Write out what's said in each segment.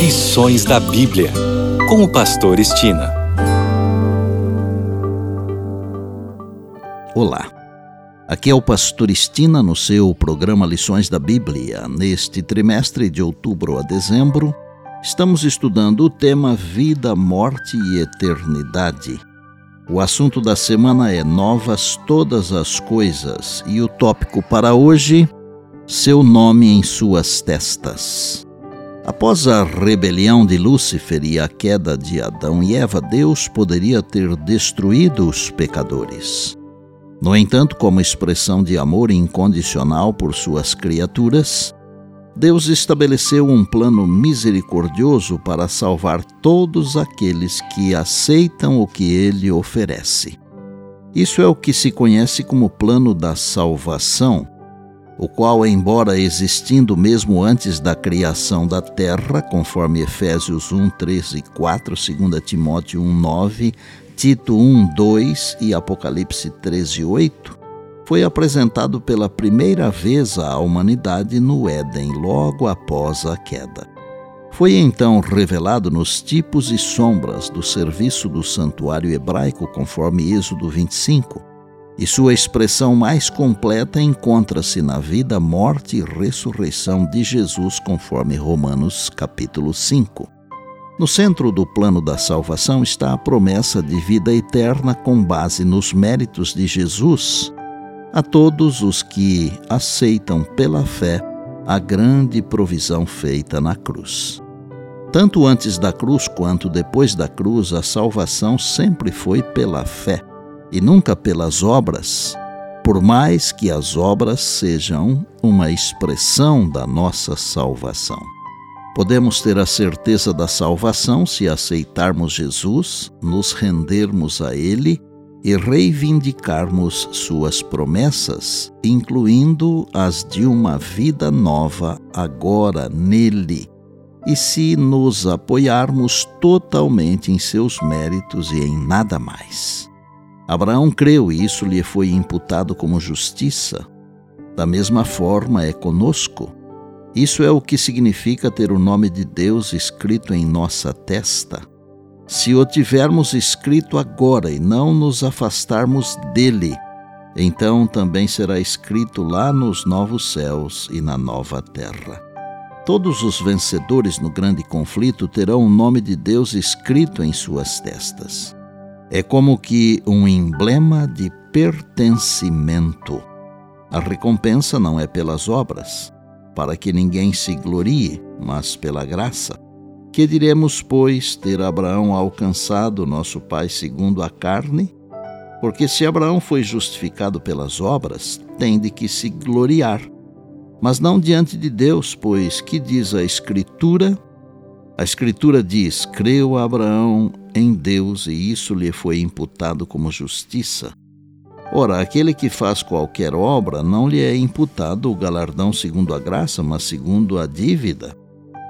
Lições da Bíblia, com o Pastor Estina. Olá, aqui é o Pastor Estina no seu programa Lições da Bíblia. Neste trimestre de outubro a dezembro, estamos estudando o tema Vida, Morte e Eternidade. O assunto da semana é Novas Todas as Coisas e o tópico para hoje, Seu Nome em Suas Testas. Após a rebelião de Lúcifer e a queda de Adão e Eva, Deus poderia ter destruído os pecadores. No entanto, como expressão de amor incondicional por suas criaturas, Deus estabeleceu um plano misericordioso para salvar todos aqueles que aceitam o que ele oferece. Isso é o que se conhece como plano da salvação o qual, embora existindo mesmo antes da criação da terra, conforme Efésios 1, 13 e 4, 2 Timóteo 1, 9, Tito 1, 2 e Apocalipse 13, 8, foi apresentado pela primeira vez à humanidade no Éden, logo após a queda. Foi então revelado nos tipos e sombras do serviço do santuário hebraico, conforme Êxodo 25, e sua expressão mais completa encontra-se na vida, morte e ressurreição de Jesus, conforme Romanos capítulo 5. No centro do plano da salvação está a promessa de vida eterna com base nos méritos de Jesus a todos os que aceitam pela fé a grande provisão feita na cruz. Tanto antes da cruz quanto depois da cruz, a salvação sempre foi pela fé e nunca pelas obras, por mais que as obras sejam uma expressão da nossa salvação. Podemos ter a certeza da salvação se aceitarmos Jesus, nos rendermos a Ele e reivindicarmos Suas promessas, incluindo as de uma vida nova agora nele, e se nos apoiarmos totalmente em seus méritos e em nada mais. Abraão creu e isso lhe foi imputado como justiça. Da mesma forma é conosco. Isso é o que significa ter o nome de Deus escrito em nossa testa. Se o tivermos escrito agora e não nos afastarmos dele, então também será escrito lá nos novos céus e na nova terra. Todos os vencedores no grande conflito terão o nome de Deus escrito em suas testas. É como que um emblema de pertencimento. A recompensa não é pelas obras, para que ninguém se glorie, mas pela graça. Que diremos, pois, ter Abraão alcançado nosso Pai segundo a carne? Porque se Abraão foi justificado pelas obras, tem de que se gloriar. Mas não diante de Deus, pois que diz a Escritura? A Escritura diz: Creu Abraão em Deus e isso lhe foi imputado como justiça. Ora, aquele que faz qualquer obra não lhe é imputado o galardão segundo a graça, mas segundo a dívida.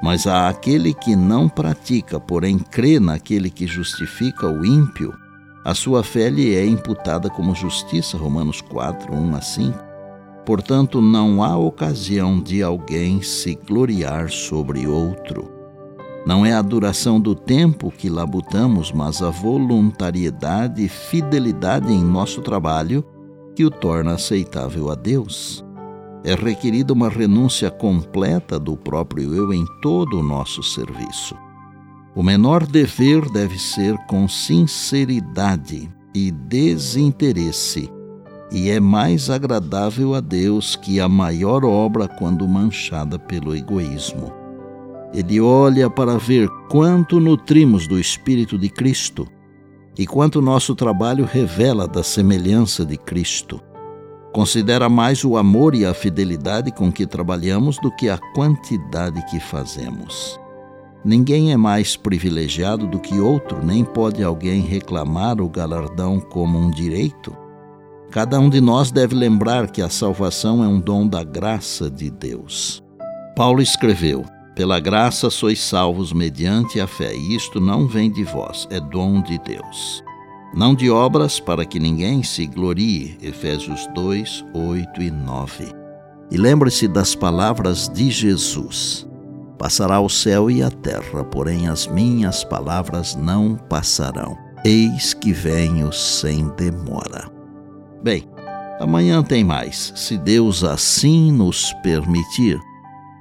Mas a aquele que não pratica, porém crê naquele que justifica o ímpio, a sua fé lhe é imputada como justiça. Romanos 4, 1 a 5. Portanto, não há ocasião de alguém se gloriar sobre outro. Não é a duração do tempo que labutamos, mas a voluntariedade e fidelidade em nosso trabalho que o torna aceitável a Deus. É requerida uma renúncia completa do próprio eu em todo o nosso serviço. O menor dever deve ser com sinceridade e desinteresse, e é mais agradável a Deus que a maior obra quando manchada pelo egoísmo. Ele olha para ver quanto nutrimos do Espírito de Cristo e quanto nosso trabalho revela da semelhança de Cristo. Considera mais o amor e a fidelidade com que trabalhamos do que a quantidade que fazemos. Ninguém é mais privilegiado do que outro, nem pode alguém reclamar o galardão como um direito. Cada um de nós deve lembrar que a salvação é um dom da graça de Deus. Paulo escreveu: pela graça sois salvos mediante a fé, e isto não vem de vós, é dom de Deus. Não de obras para que ninguém se glorie. Efésios 2, 8 e 9. E lembre-se das palavras de Jesus: Passará o céu e a terra, porém as minhas palavras não passarão. Eis que venho sem demora. Bem, amanhã tem mais, se Deus assim nos permitir.